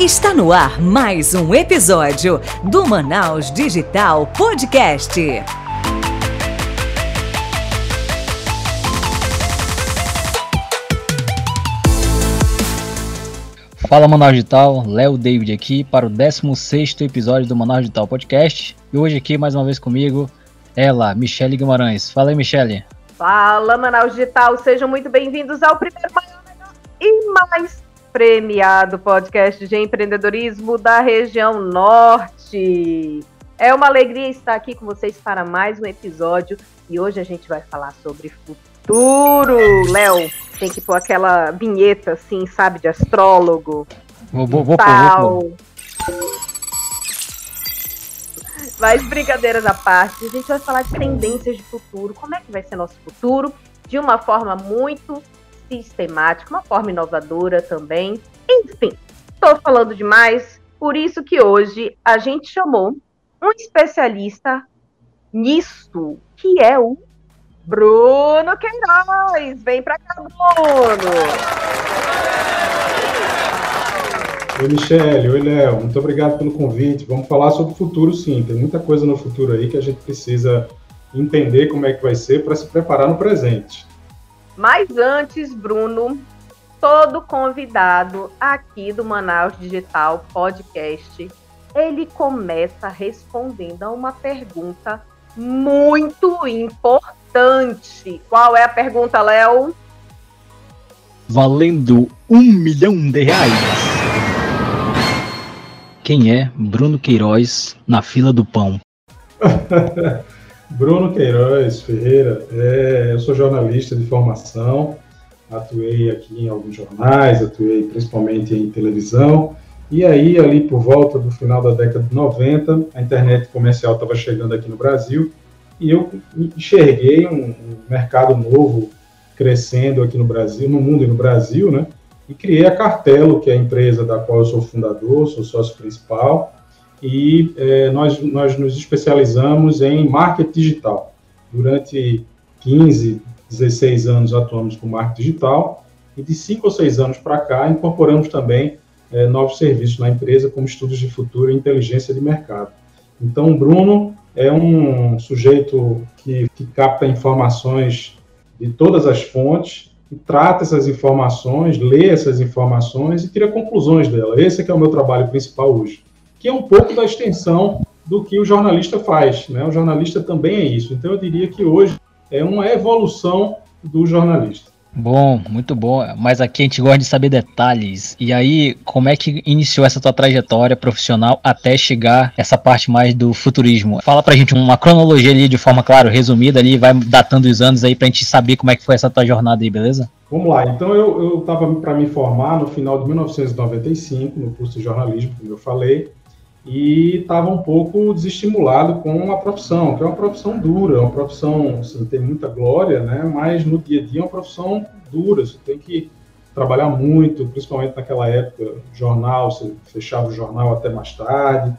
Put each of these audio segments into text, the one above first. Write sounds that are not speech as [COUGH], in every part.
Está no ar mais um episódio do Manaus Digital Podcast. Fala Manaus Digital, Léo David aqui para o 16º episódio do Manaus Digital Podcast. E hoje aqui mais uma vez comigo, ela, Michele Guimarães. Fala aí, Michele. Fala Manaus Digital, sejam muito bem-vindos ao primeiro maior e mais premiado podcast de empreendedorismo da região norte. É uma alegria estar aqui com vocês para mais um episódio e hoje a gente vai falar sobre futuro. Léo, tem que pôr aquela vinheta assim, sabe, de astrólogo. Vou, vou, vou, vou, vou. Mas brincadeiras à parte, a gente vai falar de tendências de futuro, como é que vai ser nosso futuro, de uma forma muito sistemática, uma forma inovadora também. Enfim, estou falando demais, por isso que hoje a gente chamou um especialista nisso, que é o Bruno Queiroz. Vem para cá, Bruno! Oi, Michele. Oi, Léo. Muito obrigado pelo convite. Vamos falar sobre o futuro, sim. Tem muita coisa no futuro aí que a gente precisa entender como é que vai ser para se preparar no presente. Mas antes, Bruno, todo convidado aqui do Manaus Digital Podcast, ele começa respondendo a uma pergunta muito importante. Qual é a pergunta, Léo? Valendo um milhão de reais. Quem é Bruno Queiroz na fila do pão? [LAUGHS] Bruno Queiroz Ferreira, é, eu sou jornalista de formação, atuei aqui em alguns jornais, atuei principalmente em televisão, e aí, ali por volta do final da década de 90, a internet comercial estava chegando aqui no Brasil, e eu enxerguei um, um mercado novo crescendo aqui no Brasil, no mundo e no Brasil, né? E criei a Cartelo, que é a empresa da qual eu sou fundador, sou sócio principal, e é, nós, nós nos especializamos em marketing digital. Durante 15, 16 anos atuamos com marketing digital e de 5 ou 6 anos para cá incorporamos também é, novos serviços na empresa, como estudos de futuro e inteligência de mercado. Então, o Bruno é um sujeito que, que capta informações de todas as fontes, e trata essas informações, lê essas informações e tira conclusões dela. Esse é que é o meu trabalho principal hoje que é um pouco da extensão do que o jornalista faz. Né? O jornalista também é isso. Então, eu diria que hoje é uma evolução do jornalista. Bom, muito bom. Mas aqui a gente gosta de saber detalhes. E aí, como é que iniciou essa tua trajetória profissional até chegar essa parte mais do futurismo? Fala pra gente uma cronologia ali de forma, claro, resumida ali, vai datando os anos aí pra gente saber como é que foi essa tua jornada aí, beleza? Vamos lá. Então, eu estava para me formar no final de 1995, no curso de jornalismo, como eu falei e estava um pouco desestimulado com a profissão, que é uma profissão dura, uma profissão, assim, tem muita glória, né? Mas no dia a dia é uma profissão dura, você tem que trabalhar muito, principalmente naquela época, jornal, você fechava o jornal até mais tarde,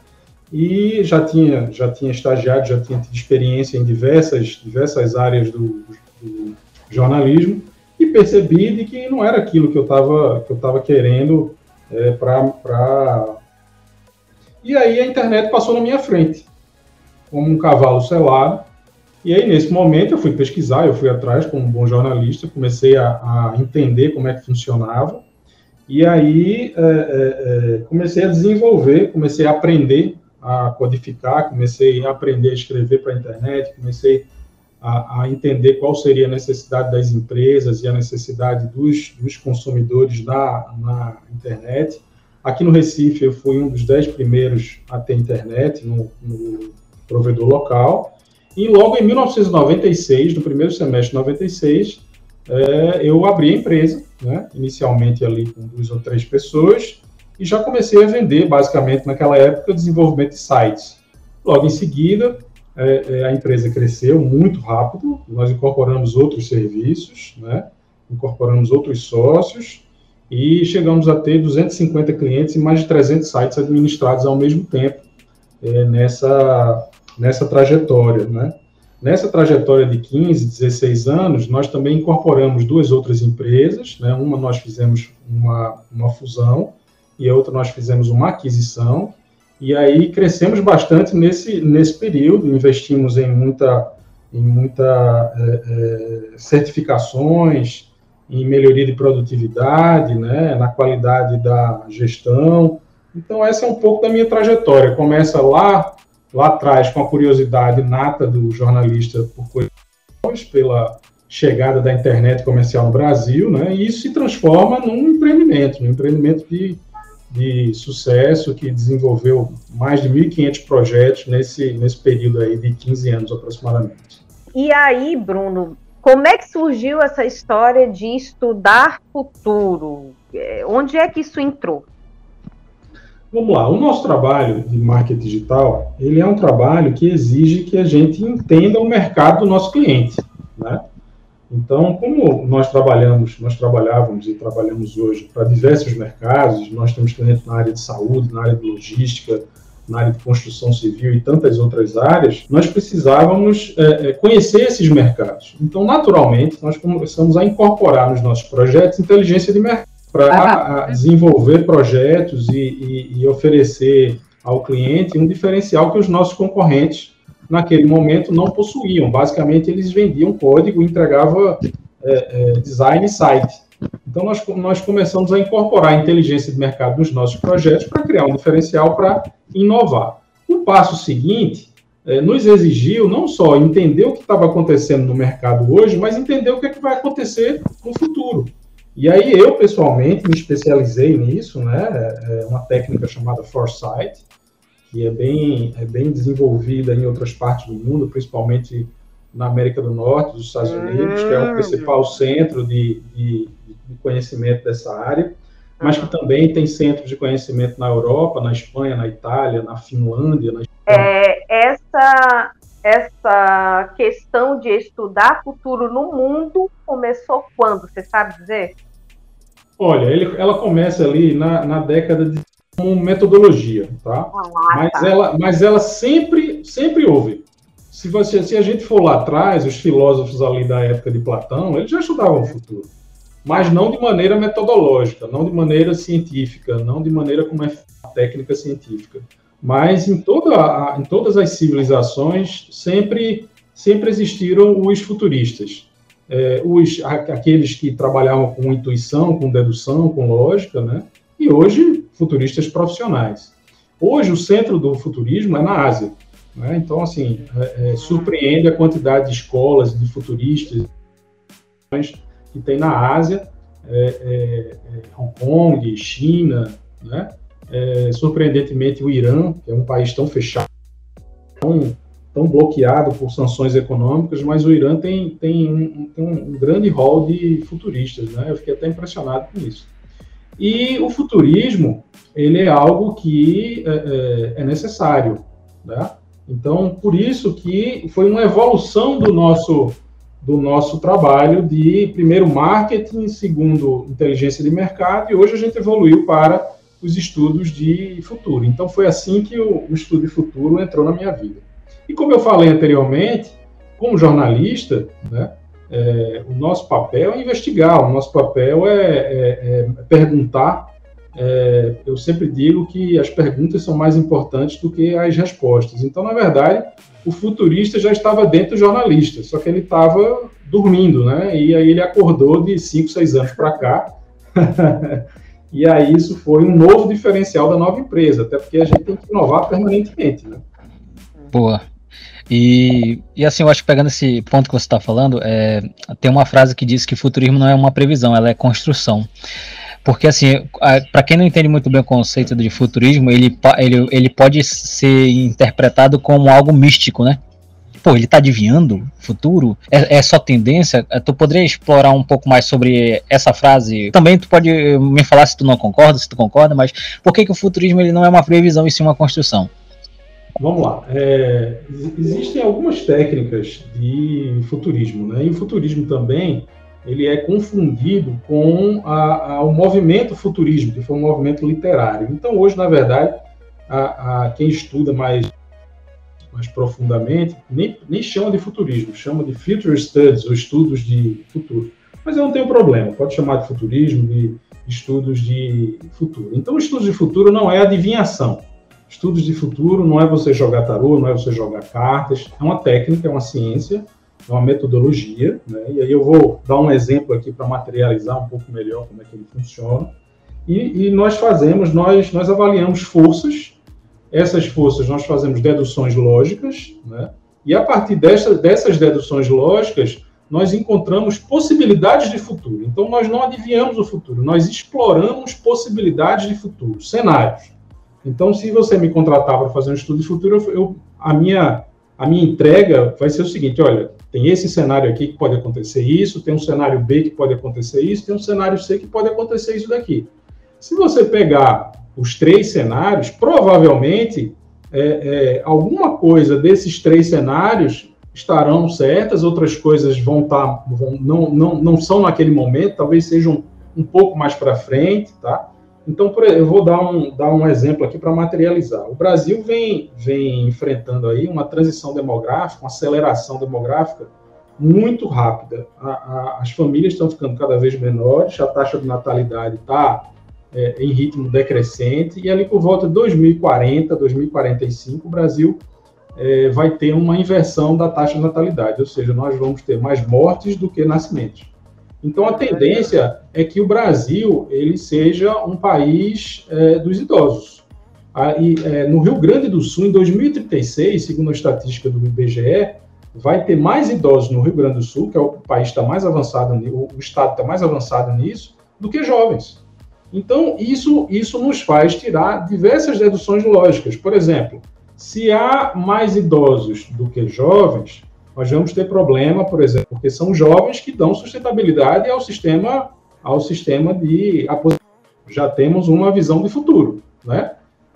e já tinha, já tinha estagiado, já tinha tido experiência em diversas, diversas áreas do, do jornalismo, e percebi de que não era aquilo que eu estava que eu querendo é, para e aí a internet passou na minha frente, como um cavalo selado. E aí, nesse momento, eu fui pesquisar, eu fui atrás como um bom jornalista, comecei a, a entender como é que funcionava. E aí é, é, é, comecei a desenvolver, comecei a aprender a codificar, comecei a aprender a escrever para a internet, comecei a, a, entender qual seria a necessidade das empresas e a necessidade dos, dos consumidores na, na internet. Aqui no Recife, eu fui um dos dez primeiros a ter internet no, no provedor local. E logo em 1996, no primeiro semestre de 96, é, eu abri a empresa, né, inicialmente ali com duas ou três pessoas, e já comecei a vender, basicamente, naquela época, desenvolvimento de sites. Logo em seguida, é, é, a empresa cresceu muito rápido, nós incorporamos outros serviços, né, incorporamos outros sócios, e chegamos a ter 250 clientes e mais de 300 sites administrados ao mesmo tempo é, nessa, nessa trajetória. Né? Nessa trajetória de 15, 16 anos, nós também incorporamos duas outras empresas, né? uma nós fizemos uma, uma fusão, e a outra nós fizemos uma aquisição, e aí crescemos bastante nesse, nesse período, investimos em muita, em muita é, é, certificações, em melhoria de produtividade, né, na qualidade da gestão. Então, essa é um pouco da minha trajetória. Começa lá, lá atrás, com a curiosidade nata do jornalista por coisas, pela chegada da internet comercial no Brasil, né, e isso se transforma num empreendimento, num empreendimento de, de sucesso que desenvolveu mais de 1.500 projetos nesse, nesse período aí de 15 anos aproximadamente. E aí, Bruno, como é que surgiu essa história de estudar futuro? É, onde é que isso entrou? Vamos lá, o nosso trabalho de marketing digital, ele é um trabalho que exige que a gente entenda o mercado do nosso cliente, né? Então, como nós trabalhamos, nós trabalhávamos e trabalhamos hoje para diversos mercados, nós temos clientes na área de saúde, na área de logística, na área de construção civil e tantas outras áreas, nós precisávamos é, é, conhecer esses mercados. Então, naturalmente, nós começamos a incorporar nos nossos projetos inteligência de mercado para desenvolver projetos e, e, e oferecer ao cliente um diferencial que os nossos concorrentes naquele momento não possuíam. Basicamente, eles vendiam código e entregavam é, é, design e site. Então, nós, nós começamos a incorporar a inteligência de mercado nos nossos projetos para criar um diferencial para inovar. O passo seguinte é, nos exigiu não só entender o que estava acontecendo no mercado hoje, mas entender o que, é que vai acontecer no futuro. E aí eu, pessoalmente, me especializei nisso, né? É, é uma técnica chamada Foresight, que é bem, é bem desenvolvida em outras partes do mundo, principalmente na América do Norte, dos Estados Unidos, que é o hum. principal centro de, de, de conhecimento dessa área, mas que também tem centros de conhecimento na Europa, na Espanha, na Itália, na Finlândia. Na é, essa, essa questão de estudar futuro no mundo começou quando? Você sabe dizer? Olha, ele, ela começa ali na, na década de como metodologia, tá? Ah, mas, tá. Ela, mas ela sempre, sempre houve se, você, se a gente for lá atrás, os filósofos ali da época de Platão, eles já estudavam o futuro, mas não de maneira metodológica, não de maneira científica, não de maneira como é a técnica científica. Mas em, toda a, em todas as civilizações sempre, sempre existiram os futuristas. É, os, aqueles que trabalhavam com intuição, com dedução, com lógica, né? e hoje futuristas profissionais. Hoje o centro do futurismo é na Ásia. Né? Então, assim, é, é, surpreende a quantidade de escolas, de futuristas que tem na Ásia, é, é, é Hong Kong, China, né? É, surpreendentemente o Irã, que é um país tão fechado, tão, tão bloqueado por sanções econômicas, mas o Irã tem, tem, um, tem um grande rol de futuristas, né? Eu fiquei até impressionado com isso. E o futurismo, ele é algo que é, é necessário, né? Então, por isso que foi uma evolução do nosso do nosso trabalho de primeiro marketing, segundo inteligência de mercado, e hoje a gente evoluiu para os estudos de futuro. Então foi assim que o, o estudo de futuro entrou na minha vida. E como eu falei anteriormente, como jornalista, né, é, o nosso papel é investigar, o nosso papel é, é, é perguntar é, eu sempre digo que as perguntas são mais importantes do que as respostas. Então, na verdade, o futurista já estava dentro do jornalista, só que ele estava dormindo, né? E aí ele acordou de 5, 6 anos para cá. [LAUGHS] e aí isso foi um novo diferencial da nova empresa, até porque a gente tem que inovar permanentemente, né? Boa. E, e assim, eu acho que pegando esse ponto que você está falando, é, tem uma frase que diz que futurismo não é uma previsão, ela é construção. Porque, assim, para quem não entende muito bem o conceito de futurismo, ele, ele, ele pode ser interpretado como algo místico, né? Pô, ele tá adivinhando futuro? É, é só tendência? É, tu poderia explorar um pouco mais sobre essa frase? Também tu pode me falar se tu não concorda, se tu concorda, mas por que, que o futurismo ele não é uma previsão e sim uma construção? Vamos lá. É, existem algumas técnicas de futurismo, né? E o futurismo também ele é confundido com a, a, o movimento futurismo, que foi um movimento literário. Então, hoje, na verdade, a, quem estuda mais, mais profundamente nem, nem chama de futurismo, chama de future studies, ou estudos de futuro. Mas eu não tenho problema, pode chamar de futurismo, de estudos de futuro. Então, estudos de futuro não é adivinhação. Estudos de futuro não é você jogar tarô, não é você jogar cartas, é uma técnica, é uma ciência, é uma metodologia, né? E aí eu vou dar um exemplo aqui para materializar um pouco melhor como é que ele funciona. E, e, nós fazemos, nós, nós avaliamos forças, essas forças nós fazemos deduções lógicas, né? E a partir dessas, dessas deduções lógicas, nós encontramos possibilidades de futuro. Então, nós não adivinhamos o futuro, nós exploramos possibilidades de futuro, cenários. Então, se você me contratar para fazer um estudo de futuro, eu, a, minha, a minha entrega vai ser o seguinte: olha, tem esse cenário aqui que pode acontecer isso, tem um cenário B que pode acontecer isso, tem um cenário C que pode acontecer isso daqui. Se você pegar os três cenários, provavelmente é, é, alguma coisa desses três cenários estarão certas, outras coisas vão estar, tá, não, não, não são naquele momento, talvez sejam um pouco mais para frente, tá? Então, eu vou dar um, dar um exemplo aqui para materializar. O Brasil vem, vem enfrentando aí uma transição demográfica, uma aceleração demográfica muito rápida. A, a, as famílias estão ficando cada vez menores, a taxa de natalidade está é, em ritmo decrescente, e ali por volta de 2040, 2045, o Brasil é, vai ter uma inversão da taxa de natalidade, ou seja, nós vamos ter mais mortes do que nascimentos. Então, a tendência é que o Brasil ele seja um país é, dos idosos. Aí, é, no Rio Grande do Sul, em 2036, segundo a estatística do IBGE, vai ter mais idosos no Rio Grande do Sul, que é o país está mais avançado, o estado está mais avançado nisso, do que jovens. Então, isso, isso nos faz tirar diversas deduções lógicas. Por exemplo, se há mais idosos do que jovens, nós vamos ter problema, por exemplo, porque são jovens que dão sustentabilidade ao sistema, ao sistema de aposentadoria. Já temos uma visão de futuro, né?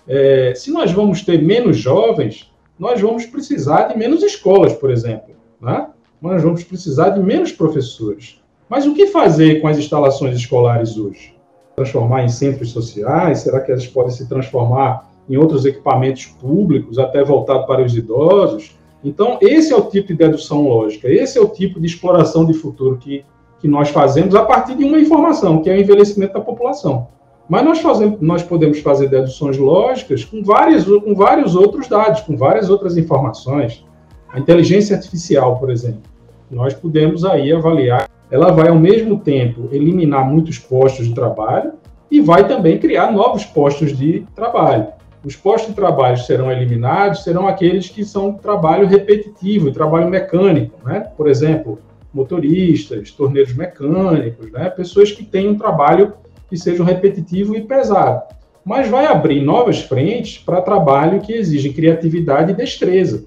É, se nós vamos ter menos jovens, nós vamos precisar de menos escolas, por exemplo, né? Nós vamos precisar de menos professores. Mas o que fazer com as instalações escolares hoje? Transformar em centros sociais? Será que elas podem se transformar em outros equipamentos públicos, até voltado para os idosos. Então, esse é o tipo de dedução lógica, esse é o tipo de exploração de futuro que, que nós fazemos a partir de uma informação, que é o envelhecimento da população. Mas nós, fazemos, nós podemos fazer deduções lógicas com, várias, com vários outros dados, com várias outras informações. A inteligência artificial, por exemplo, nós podemos aí avaliar, ela vai ao mesmo tempo eliminar muitos postos de trabalho e vai também criar novos postos de trabalho. Os postos de trabalho serão eliminados, serão aqueles que são trabalho repetitivo, trabalho mecânico, né? Por exemplo, motoristas, torneiros mecânicos, né? Pessoas que têm um trabalho que seja repetitivo e pesado. Mas vai abrir novas frentes para trabalho que exige criatividade e destreza.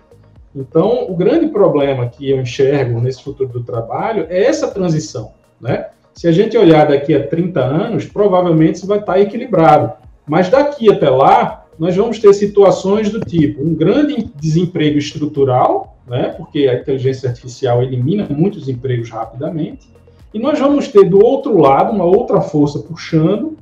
Então, o grande problema que eu enxergo nesse futuro do trabalho é essa transição, né? Se a gente olhar daqui a 30 anos, provavelmente isso vai estar equilibrado. Mas daqui até lá, nós vamos ter situações do tipo um grande desemprego estrutural, né, porque a inteligência artificial elimina muitos empregos rapidamente, e nós vamos ter do outro lado uma outra força puxando,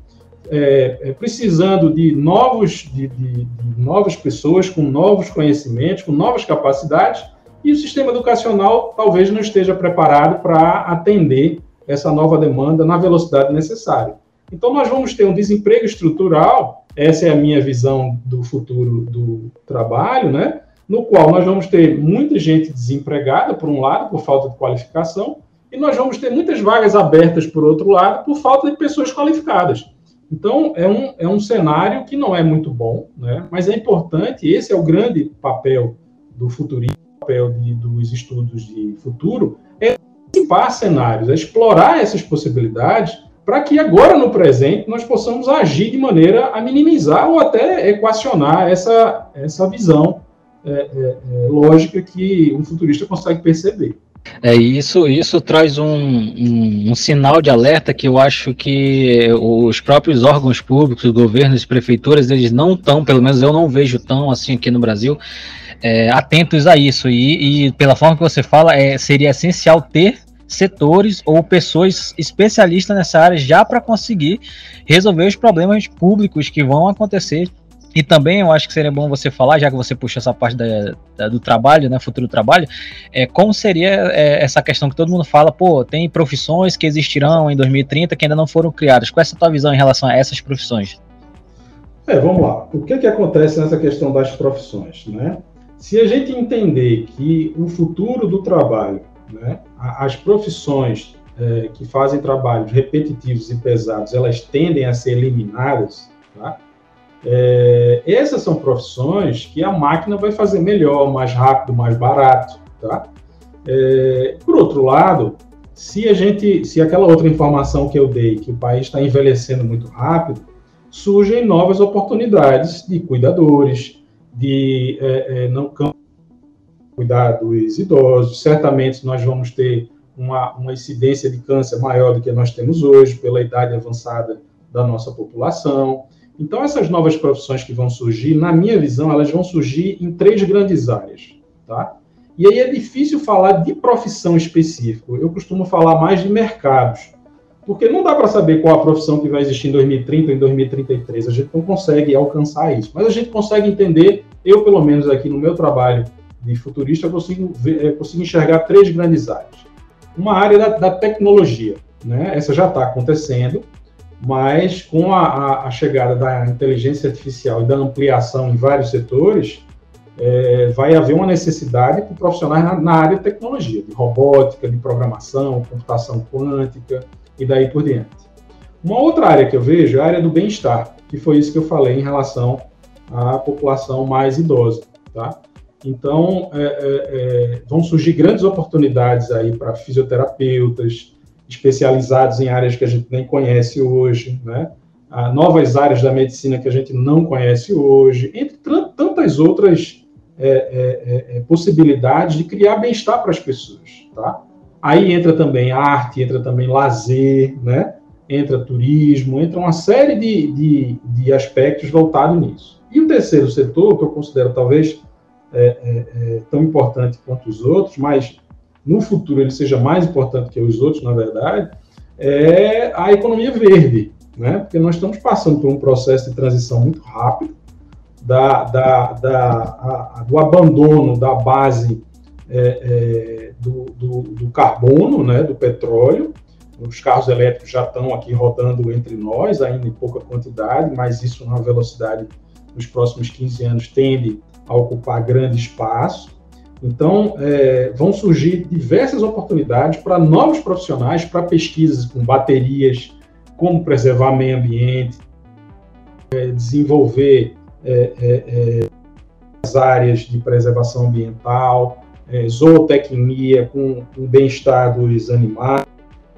é, é, precisando de novos de, de, de novas pessoas com novos conhecimentos, com novas capacidades, e o sistema educacional talvez não esteja preparado para atender essa nova demanda na velocidade necessária. Então, nós vamos ter um desemprego estrutural, essa é a minha visão do futuro do trabalho, né? No qual nós vamos ter muita gente desempregada, por um lado, por falta de qualificação, e nós vamos ter muitas vagas abertas, por outro lado, por falta de pessoas qualificadas. Então, é um, é um cenário que não é muito bom, né? mas é importante, esse é o grande papel do futurismo, papel de, dos estudos de futuro, é antecipar cenários, é explorar essas possibilidades para que agora, no presente, nós possamos agir de maneira a minimizar ou até equacionar essa, essa visão é, é, é, lógica que um futurista consegue perceber. É isso, isso traz um, um, um, sinal de alerta que eu acho que os próprios órgãos públicos, governos, prefeituras, eles não estão, pelo menos eu não vejo tão assim aqui no Brasil, é, atentos a isso. E, e, pela forma que você fala, é, seria essencial ter setores ou pessoas especialistas nessa área já para conseguir resolver os problemas públicos que vão acontecer E também eu acho que seria bom você falar, já que você puxa essa parte da, da, do trabalho, né, futuro trabalho, é, como seria é, essa questão que todo mundo fala, pô, tem profissões que existirão em 2030 que ainda não foram criadas. Qual é a tua visão em relação a essas profissões? É, vamos lá. O que, que acontece nessa questão das profissões, né? Se a gente entender que o futuro do trabalho, né, as profissões é, que fazem trabalhos repetitivos e pesados, elas tendem a ser eliminadas, tá? É, essas são profissões que a máquina vai fazer melhor, mais rápido, mais barato, tá? É, por outro lado, se a gente, se aquela outra informação que eu dei, que o país está envelhecendo muito rápido, surgem novas oportunidades de cuidadores, de é, é, não cuidar dos idosos. Certamente nós vamos ter uma, uma incidência de câncer maior do que nós temos hoje, pela idade avançada da nossa população. Então, essas novas profissões que vão surgir, na minha visão, elas vão surgir em três grandes áreas, tá? E aí é difícil falar de profissão específica. Eu costumo falar mais de mercados, porque não dá para saber qual a profissão que vai existir em 2030 ou em 2033. A gente não consegue alcançar isso, mas a gente consegue entender. Eu, pelo menos aqui no meu trabalho de futurista, consigo, ver, eh, consigo enxergar três grandes áreas. Uma área da, da tecnologia, né? Essa já está acontecendo mas com a, a, chegada da inteligência artificial e da ampliação em vários setores, é, vai haver uma necessidade por profissionais na, na, área de tecnologia, de robótica, de programação, computação quântica e daí por diante. Uma outra área que eu vejo é a área do bem-estar, que foi isso que eu falei em relação à população mais idosa, tá? Então, é, é, é vão surgir grandes oportunidades aí para fisioterapeutas, especializados em áreas que a gente nem conhece hoje, né? Ah, novas áreas da medicina que a gente não conhece hoje, entre tantas outras é, é, é, possibilidades de criar bem-estar para as pessoas, tá? Aí entra também arte, entra também lazer, né? Entra turismo, entra uma série de, de, de aspectos voltados nisso. E o terceiro setor, que eu considero talvez é, é, é, tão importante quanto os outros, mas no futuro ele seja mais importante que os outros, na verdade, é a economia verde, né? Porque nós estamos passando por um processo de transição muito rápido da, da, da a, do abandono da base é, é, do, do, do, carbono, né? Do petróleo. Os carros elétricos já estão aqui rodando entre nós, ainda em pouca quantidade, mas isso na velocidade nos próximos 15 anos tende a ocupar grande espaço. Então, é, vão surgir diversas oportunidades para novos profissionais, para pesquisas com baterias, como preservar meio ambiente, é, desenvolver é, é, é as áreas de preservação ambiental, é, zootecnia com, com bem-estar dos animais,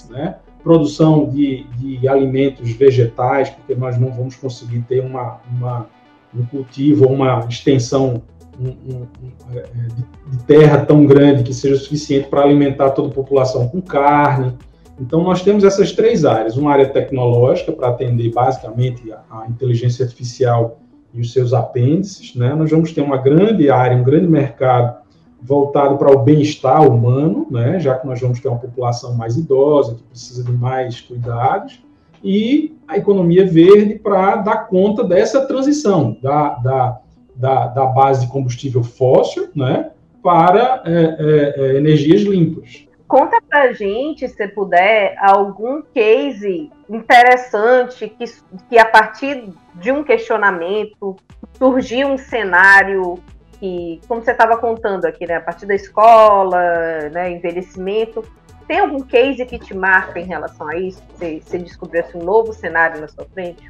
né? produção de, de, alimentos vegetais, porque nós não vamos conseguir ter uma, uma um cultivo, uma extensão um, um, é, é, de, de terra tão grande que seja suficiente para alimentar toda a população com carne. Então, nós temos essas três áreas: uma área tecnológica, para atender basicamente a, a, inteligência artificial e os seus apêndices. Né? Nós vamos ter uma grande área, um grande mercado voltado para o bem-estar humano, né? já que nós vamos ter uma população mais idosa, que precisa de mais cuidados. E a economia verde para dar conta dessa transição da, da da, da base de combustível fóssil né, para é, é, é, energias limpas. Conta pra gente, se puder, algum case interessante que, que a partir de um questionamento surgiu um cenário que, como você estava contando aqui, né, a partir da escola, né, envelhecimento, tem algum case que te marca em relação a isso? Você, você descobriu um novo cenário na sua frente?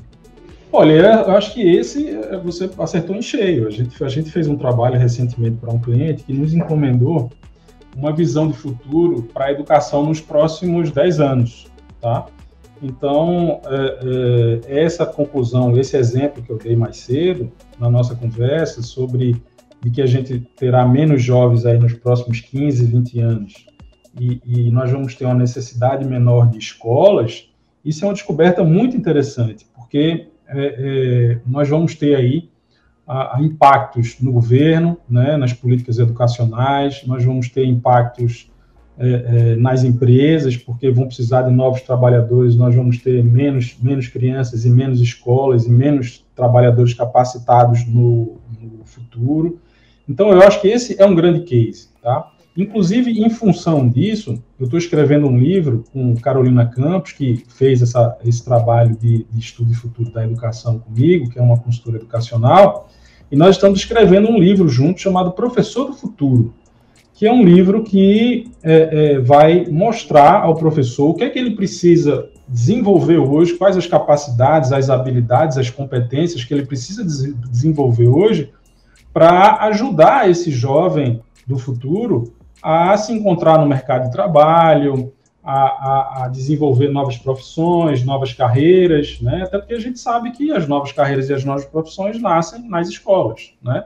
Olha, eu acho que esse é, você acertou em cheio. A gente, a gente fez um trabalho recentemente para um cliente que nos encomendou uma visão de futuro para a educação nos próximos 10 anos, tá? Então, é, é, essa conclusão, esse exemplo que eu dei mais cedo na nossa conversa sobre de que a gente terá menos jovens aí nos próximos 15, 20 anos e, e nós vamos ter uma necessidade menor de escolas, isso é uma descoberta muito interessante, porque é, é, nós vamos ter aí a, a impactos no governo, né, nas políticas educacionais, nós vamos ter impactos é, é, nas empresas, porque vão precisar de novos trabalhadores, nós vamos ter menos, menos crianças e menos escolas e menos trabalhadores capacitados no, no futuro. Então, eu acho que esse é um grande case, tá? Inclusive, em função disso, eu estou escrevendo um livro com Carolina Campos, que fez essa, esse trabalho de, de estudo e futuro da educação comigo, que é uma consultora educacional, e nós estamos escrevendo um livro junto chamado Professor do Futuro, que é um livro que é, é, vai mostrar ao professor o que é que ele precisa desenvolver hoje, quais as capacidades, as habilidades, as competências que ele precisa desenvolver hoje para ajudar esse jovem do futuro a se encontrar no mercado de trabalho, a, a, a, desenvolver novas profissões, novas carreiras, né? Até porque a gente sabe que as novas carreiras e as novas profissões nascem nas escolas, né?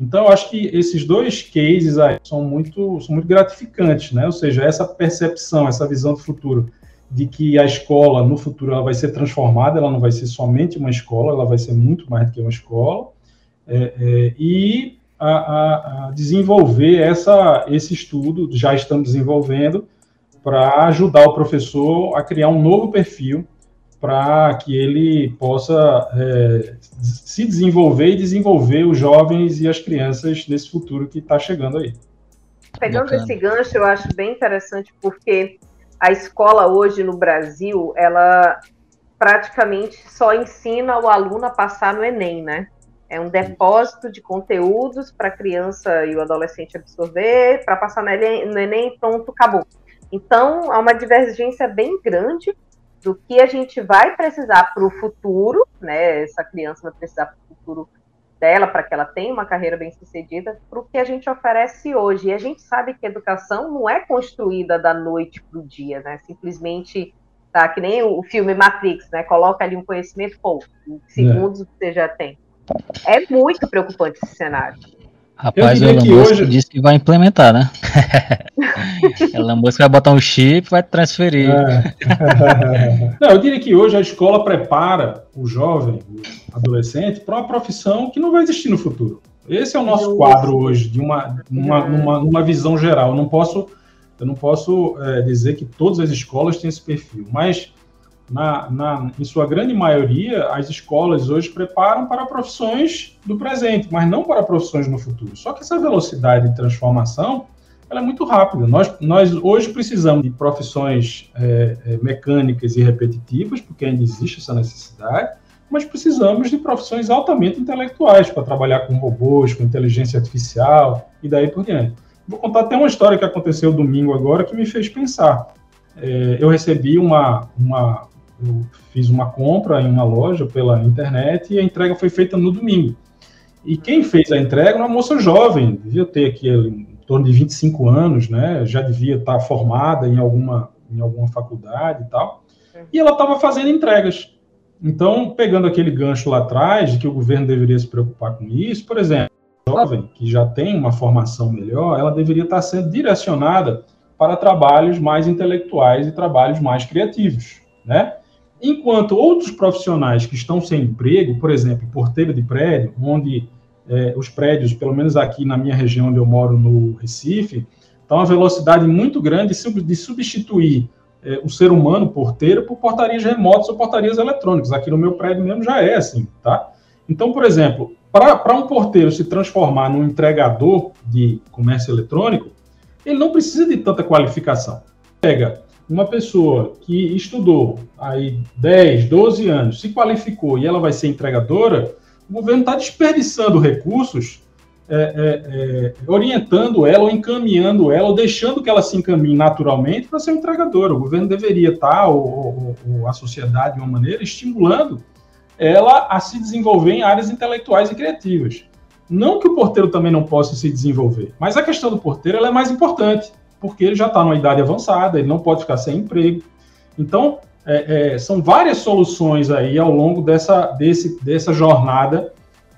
Então, eu acho que esses dois cases aí são muito, são muito gratificantes, né? Ou seja, essa percepção, essa visão do futuro de que a escola no futuro ela vai ser transformada, ela não vai ser somente uma escola, ela vai ser muito mais do que uma escola, é, é, e a, a, a, desenvolver essa, esse estudo, já estamos desenvolvendo, para ajudar o professor a criar um novo perfil para que ele possa é, se desenvolver e desenvolver os jovens e as crianças nesse futuro que está chegando aí. Pegando Bacana. esse gancho, eu acho bem interessante porque a escola hoje no Brasil, ela praticamente só ensina o aluno a passar no Enem, né? É um depósito de conteúdos para a criança e o adolescente absorver, para passar no Enem, Enem, pronto, acabou. Então, há uma divergência bem grande do que a gente vai precisar para o futuro, né? Essa criança vai precisar para o futuro dela, para que ela tenha uma carreira bem sucedida, para o que a gente oferece hoje. E a gente sabe que a educação não é construída da noite para o dia, né? Simplesmente, tá? Que nem o filme Matrix, né? Coloca ali um conhecimento, pô, em segundos é. você já tem. É muito preocupante esse cenário. Rapaz, o Elon Musk hoje... disse que vai implementar, né? [LAUGHS] Elon Musk vai botar um chip e vai transferir. É. [LAUGHS] não, eu diria que hoje a escola prepara o jovem, o adolescente, para uma profissão que não vai existir no futuro. Esse é o nosso quadro hoje, de uma, uma, uma, uma visão geral. Eu não posso, eu não posso é, dizer que todas as escolas têm esse perfil, mas na, na, em sua grande maioria, as escolas hoje preparam para profissões do presente, mas não para profissões no futuro. Só que essa velocidade de transformação ela é muito rápida. Nós, nós hoje precisamos de profissões é, é, mecânicas e repetitivas, porque ainda existe essa necessidade, mas precisamos de profissões altamente intelectuais para trabalhar com robôs, com inteligência artificial e daí por diante. Vou contar até uma história que aconteceu domingo agora que me fez pensar. É, eu recebi uma, uma, eu fiz uma compra em uma loja pela internet e a entrega foi feita no domingo. E quem fez a entrega era uma moça jovem, devia ter aqui em torno de 25 anos, né? Já devia estar formada em alguma, em alguma faculdade e tal. E ela estava fazendo entregas. Então, pegando aquele gancho lá atrás, de que o governo deveria se preocupar com isso, por exemplo, jovem que já tem uma formação melhor, ela deveria estar sendo direcionada para trabalhos mais intelectuais e trabalhos mais criativos, né? Enquanto outros profissionais que estão sem emprego, por exemplo, porteiro de prédio, onde é, os prédios, pelo menos aqui na minha região onde eu moro, no Recife, estão a velocidade muito grande de substituir é, o ser humano porteiro por portarias remotas ou portarias eletrônicas. Aqui no meu prédio mesmo já é assim, tá? Então, por exemplo, para um porteiro se transformar num entregador de comércio eletrônico, ele não precisa de tanta qualificação. Pega uma pessoa que estudou aí 10, 12 anos, se qualificou e ela vai ser entregadora, o governo está desperdiçando recursos, é, é, é, orientando ela, ou encaminhando ela, ou deixando que ela se encaminhe naturalmente para ser entregadora. O governo deveria estar, tá, ou, ou, ou a sociedade de uma maneira, estimulando ela a se desenvolver em áreas intelectuais e criativas. Não que o porteiro também não possa se desenvolver, mas a questão do porteiro é mais importante porque ele já está numa idade avançada, ele não pode ficar sem emprego. Então, é, é, são várias soluções aí ao longo dessa, desse, dessa jornada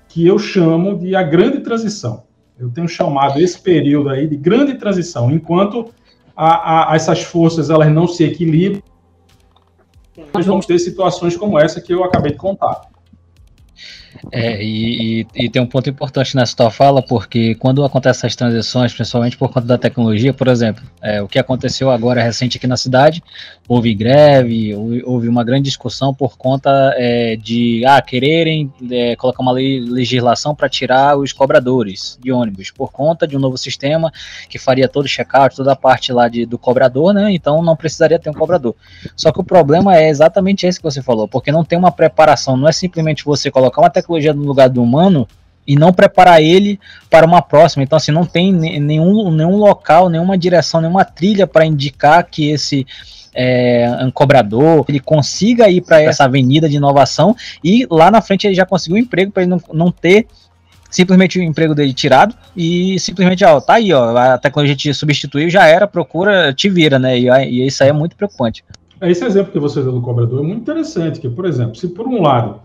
que eu chamo de a grande transição. Eu tenho chamado esse período aí de grande transição, enquanto a, a, essas forças elas não se equilibram, nós vamos ter situações como essa que eu acabei de contar. É, e, e, e, tem um ponto importante nessa tua fala, porque quando acontecem essas transições, principalmente por conta da tecnologia, por exemplo, é, o que aconteceu agora recente aqui na cidade, houve greve, houve, uma grande discussão por conta é, de ah, quererem é, colocar uma lei, legislação para tirar os cobradores de ônibus, por conta de um novo sistema que faria todo o check-out, toda a parte lá de, do cobrador, né? Então não precisaria ter um cobrador. Só que o problema é exatamente esse que você falou, porque não tem uma preparação, não é simplesmente você colocar uma tecnologia no lugar do humano e não preparar ele para uma próxima. Então, assim, não tem nenhum, nenhum local, nenhuma direção, nenhuma trilha para indicar que esse é, um cobrador ele consiga ir para essa avenida de inovação e lá na frente ele já conseguiu um emprego para ele não, não ter simplesmente o emprego dele tirado e simplesmente, ó, tá aí, ó, a tecnologia te substituiu, já era, procura, te vira, né? E, e isso aí é muito preocupante. Esse exemplo que você deu do cobrador é muito interessante, que, por exemplo, se por um lado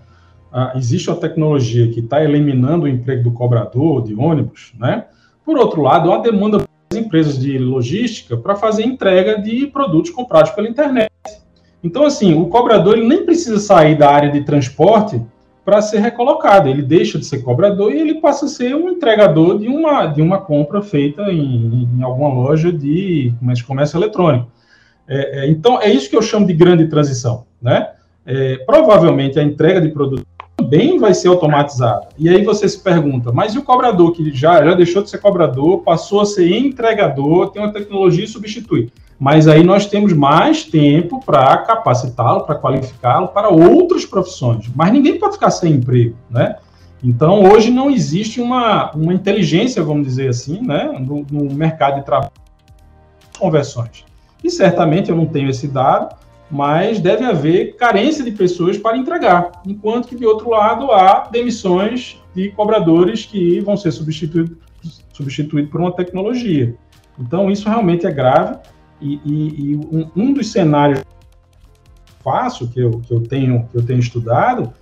ah, existe uma tecnologia que está eliminando o emprego do cobrador de ônibus, né? Por outro lado, há demanda das empresas de logística para fazer entrega de produtos comprados pela internet. Então, assim, o cobrador ele nem precisa sair da área de transporte para ser recolocado. Ele deixa de ser cobrador e ele passa a ser um entregador de uma, de uma compra feita em, em alguma loja de comércio eletrônico. É, é, então, é isso que eu chamo de grande transição. Né? É, provavelmente a entrega de produtos também vai ser automatizada. E aí você se pergunta, mas e o cobrador que já, já deixou de ser cobrador, passou a ser entregador, tem uma tecnologia e substitui. Mas aí nós temos mais tempo para capacitá-lo, para qualificá-lo para outras profissões. Mas ninguém pode ficar sem emprego, né? Então, hoje não existe uma, uma inteligência, vamos dizer assim, né, no, no mercado de trabalho, conversões. E certamente eu não tenho esse dado, mas deve haver carência de pessoas para entregar, enquanto que, de outro lado, há demissões de cobradores que vão ser substituídos substituído por uma tecnologia. Então, isso realmente é grave, e, e, e um, um, dos cenários fácil que eu, que eu, tenho, que eu tenho estudado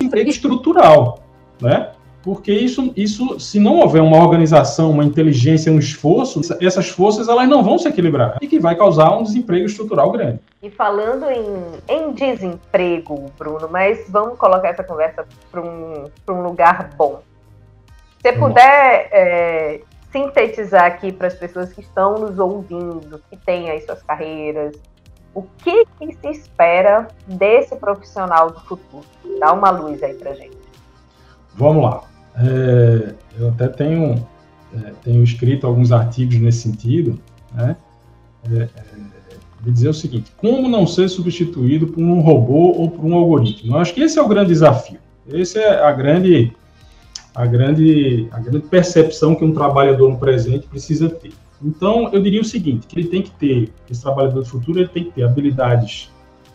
é emprego estrutural, né? Porque isso, isso, se não houver uma organização, uma inteligência, um esforço, essas forças elas não vão se equilibrar e que vai causar um desemprego estrutural grande. E falando em, em desemprego, Bruno, mas vamos colocar essa conversa para um, um lugar bom. Se puder é, sintetizar aqui para as pessoas que estão nos ouvindo, que têm aí suas carreiras, o que, que se espera desse profissional do futuro? Dá uma luz aí para gente. Vamos lá. É, eu até tenho, é, tenho escrito alguns artigos nesse sentido, né? É, é, de dizer o seguinte: como não ser substituído por um robô ou por um algoritmo? Eu acho que esse é o grande desafio. Esse é a grande, a grande, a grande percepção que um trabalhador no presente precisa ter. Então, eu diria o seguinte: que ele tem que ter, esse trabalhador do futuro, ele tem que ter habilidades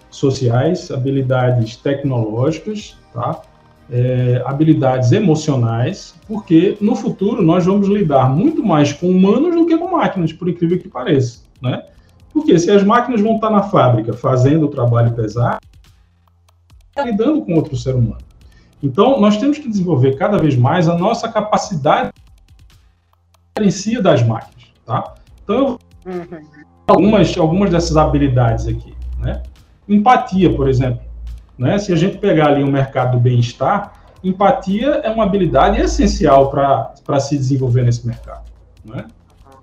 sociais, habilidades tecnológicas, tá? É, habilidades emocionais, porque no futuro nós vamos lidar muito mais com humanos do que com máquinas, por incrível que pareça, né? Porque se as máquinas vão estar na fábrica fazendo o trabalho pesado, lidando com outro ser humano. Então, nós temos que desenvolver cada vez mais a nossa capacidade diferencia das máquinas, tá? Então, uhum. algumas, algumas dessas habilidades aqui, né? Empatia, por exemplo. Né? Se a gente pegar ali o mercado do bem-estar, empatia é uma habilidade essencial para se desenvolver nesse mercado. Né?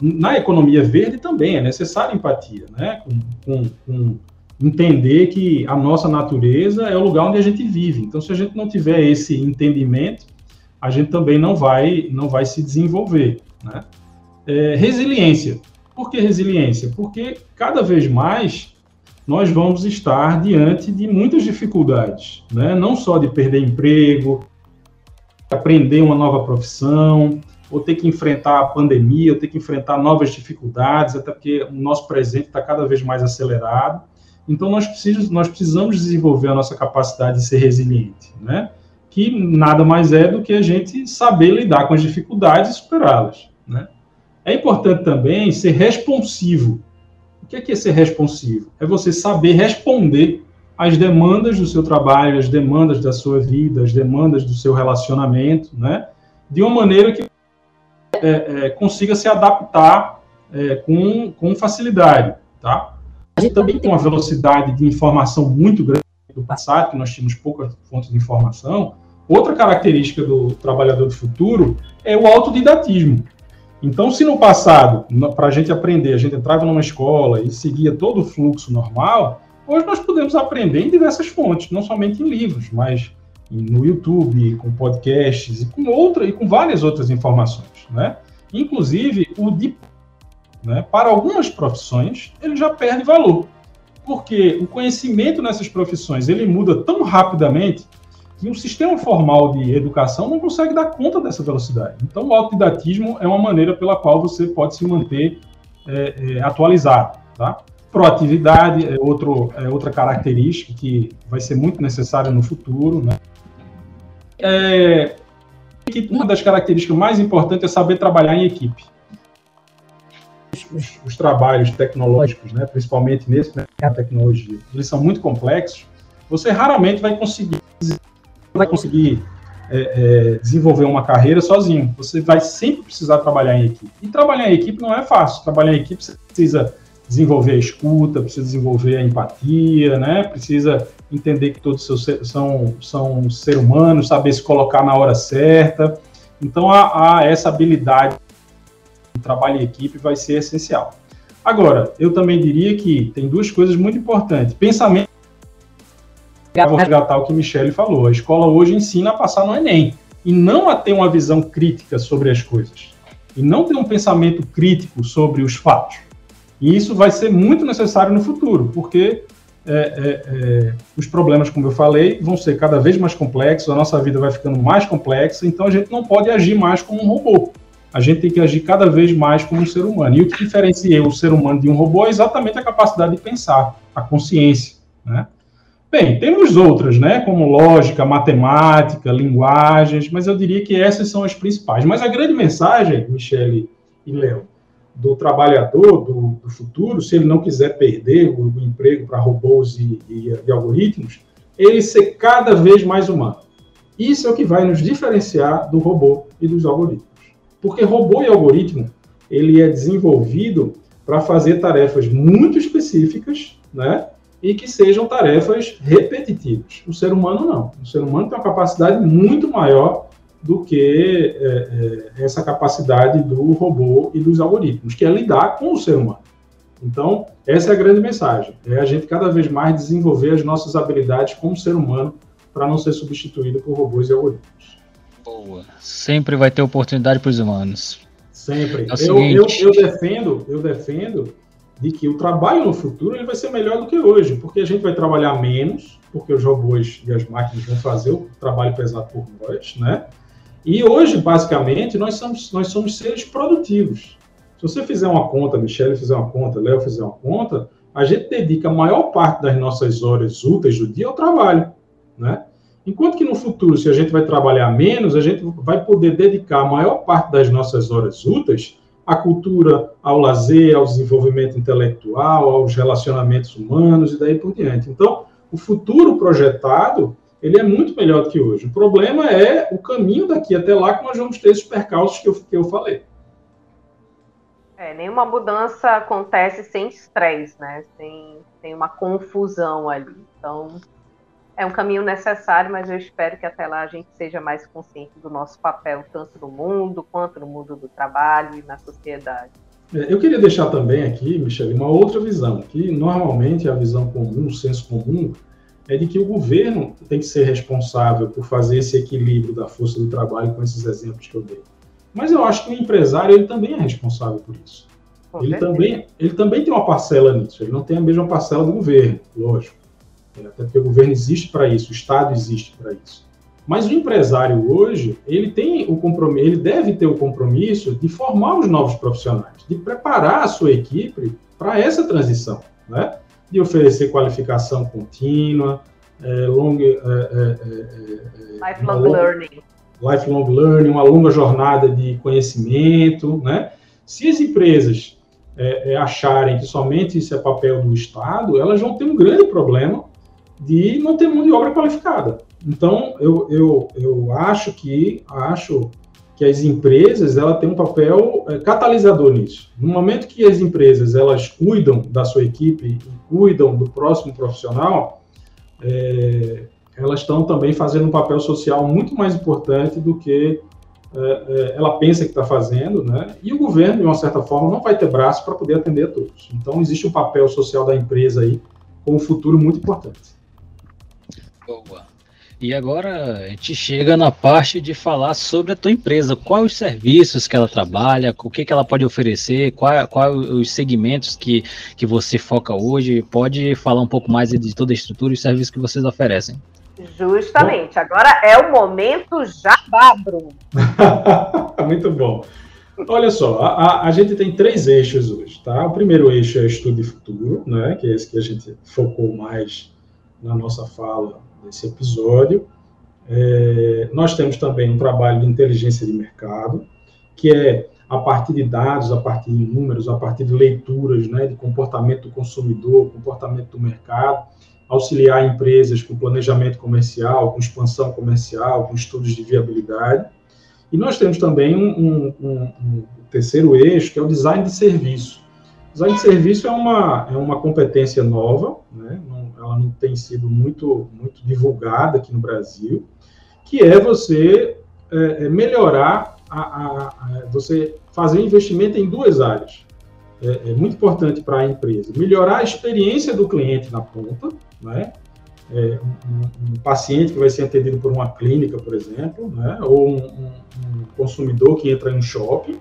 Na economia verde também é necessária empatia, né? Com, com, com, entender que a nossa natureza é o lugar onde a gente vive. Então, se a gente não tiver esse entendimento, a gente também não vai, não vai se desenvolver. Né? É, resiliência. Por que resiliência? Porque cada vez mais nós vamos estar diante de muitas dificuldades, né? não só de perder emprego, aprender uma nova profissão, ou ter que enfrentar a pandemia, ou ter que enfrentar novas dificuldades, até porque o nosso presente está cada vez mais acelerado. Então, nós precisamos, nós precisamos desenvolver a nossa capacidade de ser resiliente, né? que nada mais é do que a gente saber lidar com as dificuldades e superá-las. Né? É importante também ser responsivo o é que é ser responsivo? É você saber responder às demandas do seu trabalho, às demandas da sua vida, às demandas do seu relacionamento, né? De uma maneira que é, é, consiga se adaptar é, com, com facilidade, tá? Também tem uma velocidade de informação muito grande do passado, que nós tínhamos poucas fontes de informação. Outra característica do trabalhador do futuro é o autodidatismo. Então, se no passado, para a gente aprender, a gente entrava numa escola e seguia todo o fluxo normal, hoje nós podemos aprender em diversas fontes, não somente em livros, mas no YouTube, com podcasts e com outra e com várias outras informações, né? Inclusive o de, né, para algumas profissões ele já perde valor, porque o conhecimento nessas profissões ele muda tão rapidamente que o sistema formal de educação não consegue dar conta dessa velocidade. Então, o autodidatismo é uma maneira pela qual você pode se manter é, é, atualizado. Tá? Proatividade é, outro, é outra característica que vai ser muito necessária no futuro. Né? É, uma das características mais importantes é saber trabalhar em equipe. Os, os trabalhos tecnológicos, né, principalmente nesse né, tecnologia, eles são muito complexos. Você raramente vai conseguir vai conseguir é, é, desenvolver uma carreira sozinho. Você vai sempre precisar trabalhar em equipe. E trabalhar em equipe não é fácil. Trabalhar em equipe você precisa desenvolver a escuta, precisa desenvolver a empatia, né? Precisa entender que todos são, são ser humanos, saber se colocar na hora certa. Então, há, há essa habilidade de trabalho em equipe vai ser essencial. Agora, eu também diria que tem duas coisas muito importantes. Pensamento vou resgatar o que Michele falou. A escola hoje ensina a passar no Enem e não a ter uma visão crítica sobre as coisas e não ter um pensamento crítico sobre os fatos. E isso vai ser muito necessário no futuro, porque é, é, é, os problemas, como eu falei, vão ser cada vez mais complexos, a nossa vida vai ficando mais complexa, então a gente não pode agir mais como um robô. A gente tem que agir cada vez mais como um ser humano. E o que diferencia o ser humano de um robô é exatamente a capacidade de pensar, a consciência. Né? Bem, temos outras, né, como lógica, matemática, linguagens, mas eu diria que essas são as principais. Mas a grande mensagem, Michele e Léo, do trabalhador do, do, futuro, se ele não quiser perder o, o emprego para robôs e, e, e, algoritmos, ele ser cada vez mais humano. Isso é o que vai nos diferenciar do robô e dos algoritmos. Porque robô e algoritmo, ele é desenvolvido para fazer tarefas muito específicas, né? E que sejam tarefas repetitivas. O ser humano não. O ser humano tem uma capacidade muito maior do que é, é, essa capacidade do robô e dos algoritmos, que é lidar com o ser humano. Então, essa é a grande mensagem: é a gente cada vez mais desenvolver as nossas habilidades como ser humano para não ser substituído por robôs e algoritmos. Boa. Sempre vai ter oportunidade para os humanos. Sempre. É eu, eu, eu defendo, eu defendo de que o trabalho no futuro ele vai ser melhor do que hoje, porque a gente vai trabalhar menos, porque os robôs e as máquinas vão fazer o trabalho pesado por nós, né? E hoje, basicamente, nós somos, nós somos seres produtivos. Se você fizer uma conta, Michele fizer uma conta, Léo fizer uma conta, a gente dedica a maior parte das nossas horas úteis do dia ao trabalho, né? Enquanto que no futuro, se a gente vai trabalhar menos, a gente vai poder dedicar a maior parte das nossas horas úteis à cultura, ao lazer, ao desenvolvimento intelectual, aos relacionamentos humanos e daí por diante. Então, o futuro projetado, ele é muito melhor do que hoje. O problema é o caminho daqui até lá que nós vamos ter esses percalços que eu, que eu falei. É, nenhuma mudança acontece sem estresse, né? Sem, sem uma confusão ali. Então, é um caminho necessário, mas eu espero que até lá a gente seja mais consciente do nosso papel, tanto no mundo quanto no mundo do trabalho e na sociedade. É, eu queria deixar também aqui, Michele, uma outra visão, que normalmente a visão comum, o senso comum, é de que o governo tem que ser responsável por fazer esse equilíbrio da força do trabalho com esses exemplos que eu dei. Mas eu acho que o empresário ele também é responsável por isso. ele também, ele também tem uma parcela nisso. Ele não tem a mesma parcela do governo, lógico até porque o governo existe para isso, o Estado existe para isso. Mas o empresário hoje, ele tem o compromisso, ele deve ter o compromisso de formar os novos profissionais, de preparar a sua equipe para essa transição, né? De oferecer qualificação contínua, é, long, é, é, é, é lifelong longa, learning, lifelong learning, uma longa jornada de conhecimento, né? Se as empresas é, acharem que somente isso é papel do Estado, elas vão ter um grande problema de não ter mão de obra qualificada. Então, eu, eu, eu acho que acho que as empresas ela tem um papel é, catalisador nisso. No momento que as empresas elas cuidam da sua equipe e cuidam do próximo profissional, é, elas estão também fazendo um papel social muito mais importante do que é, é, ela pensa que está fazendo, né? E o governo, de uma certa forma, não vai ter braço para poder atender a todos. Então, existe um papel social da empresa aí com um futuro muito importante. Boa. E agora a gente chega na parte de falar sobre a tua empresa. Quais os serviços que ela trabalha, o que, que ela pode oferecer, quais qual os segmentos que, que você foca hoje. Pode falar um pouco mais de toda a estrutura e os serviços que vocês oferecem. Justamente. Bom. Agora é o momento jabá, Bruno. [LAUGHS] Muito bom. Olha só, a, a, gente tem três eixos hoje, tá? O primeiro eixo é estudo e futuro, né? Que é esse que a gente focou mais na nossa fala desse episódio. É, nós temos também um trabalho de inteligência de mercado, que é a partir de dados, a partir de números, a partir de leituras, né, de comportamento do consumidor, comportamento do mercado, auxiliar empresas com planejamento comercial, com expansão comercial, com estudos de viabilidade. E nós temos também um, um, um terceiro eixo, que é o design de serviço. Design de serviço é uma, é uma competência nova, né? Ela não tem sido muito, muito divulgada aqui no Brasil, que é você é, é melhorar, a, a, a, você fazer investimento em duas áreas. É, é muito importante para a empresa. Melhorar a experiência do cliente na ponta, né? É, um, um, paciente que vai ser atendido por uma clínica, por exemplo, né? ou um, um, consumidor que entra em um shopping.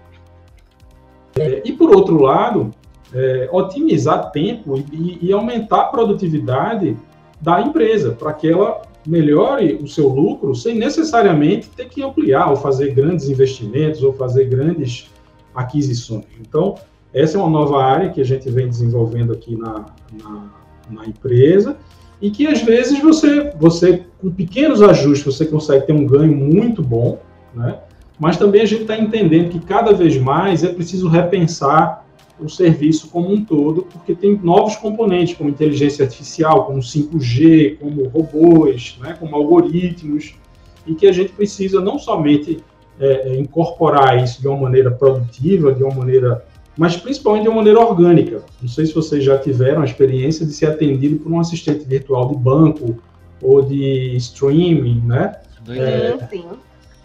É, e, por outro lado, é, otimizar tempo e, e, aumentar a produtividade da empresa, para que ela melhore o seu lucro sem necessariamente ter que ampliar ou fazer grandes investimentos ou fazer grandes aquisições. Então, essa é uma nova área que a gente vem desenvolvendo aqui na, na, na empresa e que às vezes você, você com pequenos ajustes, você consegue ter um ganho muito bom, né? Mas também a gente está entendendo que cada vez mais é preciso repensar o serviço como um todo, porque tem novos componentes, como inteligência artificial, como 5G, como robôs, né, como algoritmos, e que a gente precisa não somente é, é incorporar isso de uma maneira produtiva, de uma maneira mas principalmente de uma maneira orgânica. Não sei se vocês já tiveram a experiência de ser atendido por um assistente virtual de banco ou de streaming, né? É, sim, sim.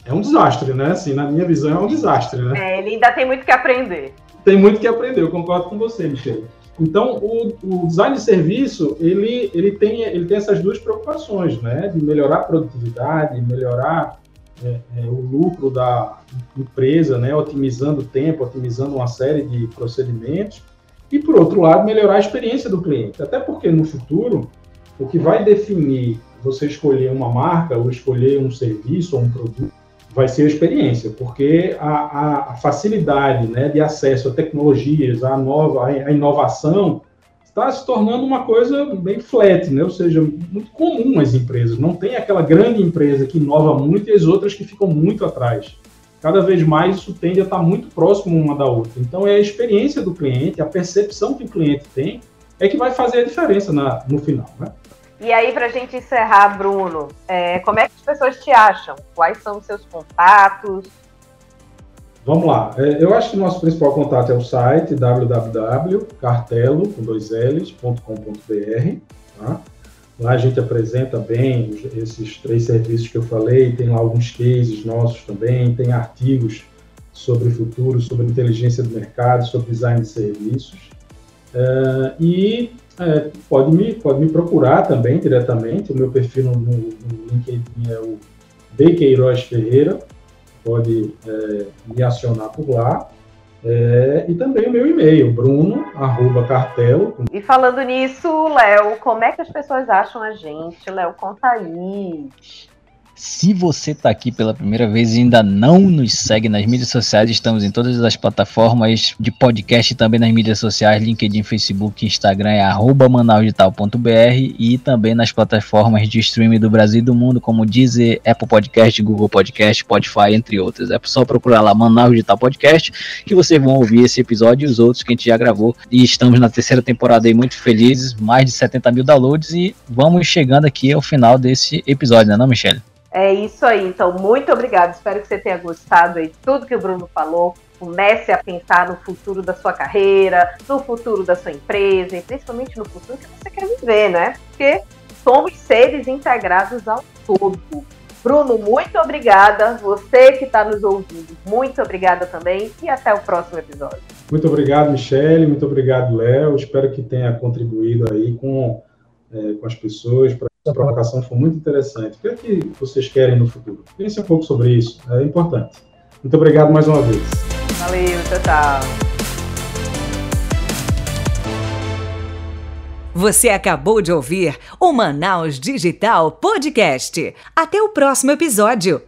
É um desastre, né? Assim, na minha visão, é um desastre, né? É, ele ainda tem muito que aprender. Tem muito que aprender, eu concordo com você, Michele. Então, o, o, design de serviço, ele, ele, tem, ele tem essas duas preocupações, né? De melhorar a produtividade, melhorar é, é, o lucro da empresa, né, otimizando o tempo, otimizando uma série de procedimentos, e, por outro lado, melhorar a experiência do cliente. Até porque, no futuro, o que vai definir você escolher uma marca ou escolher um serviço ou um produto vai ser a experiência, porque a, a facilidade né, de acesso a tecnologias, a, nova, a inovação, está se tornando uma coisa bem flat, né? ou seja, muito comum as empresas. Não tem aquela grande empresa que inova muito e as outras que ficam muito atrás. Cada vez mais isso tende a estar muito próximo uma da outra. Então é a experiência do cliente, a percepção que o cliente tem, é que vai fazer a diferença na, no final. Né? E aí, para a gente encerrar, Bruno, é, como é que as pessoas te acham? Quais são os seus contatos? Vamos lá. É, eu acho que o nosso principal contato é o site www.cartelo.com.br. Tá? Lá a gente apresenta bem esses três serviços que eu falei, tem lá alguns cases nossos também, tem artigos sobre o futuro, sobre inteligência do mercado, sobre design de serviços. É, e é, pode, me, pode me procurar também diretamente, o meu perfil no, no, LinkedIn é o B. Queiroz Ferreira, pode é, me acionar por lá. É, e também o meu e-mail, bruno.cartelo. E falando nisso, Léo, como é que as pessoas acham a gente? Léo, conta aí. Se você está aqui pela primeira vez e ainda não nos segue nas mídias sociais, estamos em todas as plataformas de podcast e também nas mídias sociais, LinkedIn, Facebook, Instagram é arroba e também nas plataformas de streaming do Brasil e do mundo, como Deezer, Apple Podcast, Google Podcast, Spotify, entre outras. É só procurar lá Manaus Digital Podcast que vocês vão ouvir esse episódio e os outros que a gente já gravou. E estamos na terceira temporada aí muito felizes, mais de 70 mil downloads e vamos chegando aqui ao final desse episódio, né não, Michelle? É isso aí, então muito obrigado. Espero que você tenha gostado aí de tudo que o Bruno falou. Comece a pensar no futuro da sua carreira, no futuro da sua empresa e principalmente no futuro que você quer viver, né? Porque somos seres integrados ao todo. Bruno, muito obrigada. Você que está nos ouvindo, muito obrigada também. E até o próximo episódio. Muito obrigado, Michele. Muito obrigado, Léo. Espero que tenha contribuído aí com, é, com as pessoas. Para essa provocação foi muito interessante. O que é que vocês querem no futuro? Pense um pouco sobre isso. É importante. Muito obrigado mais uma vez. Valeu, tchau, tchau. Você acabou de ouvir o Manaus Digital Podcast. Até o próximo episódio.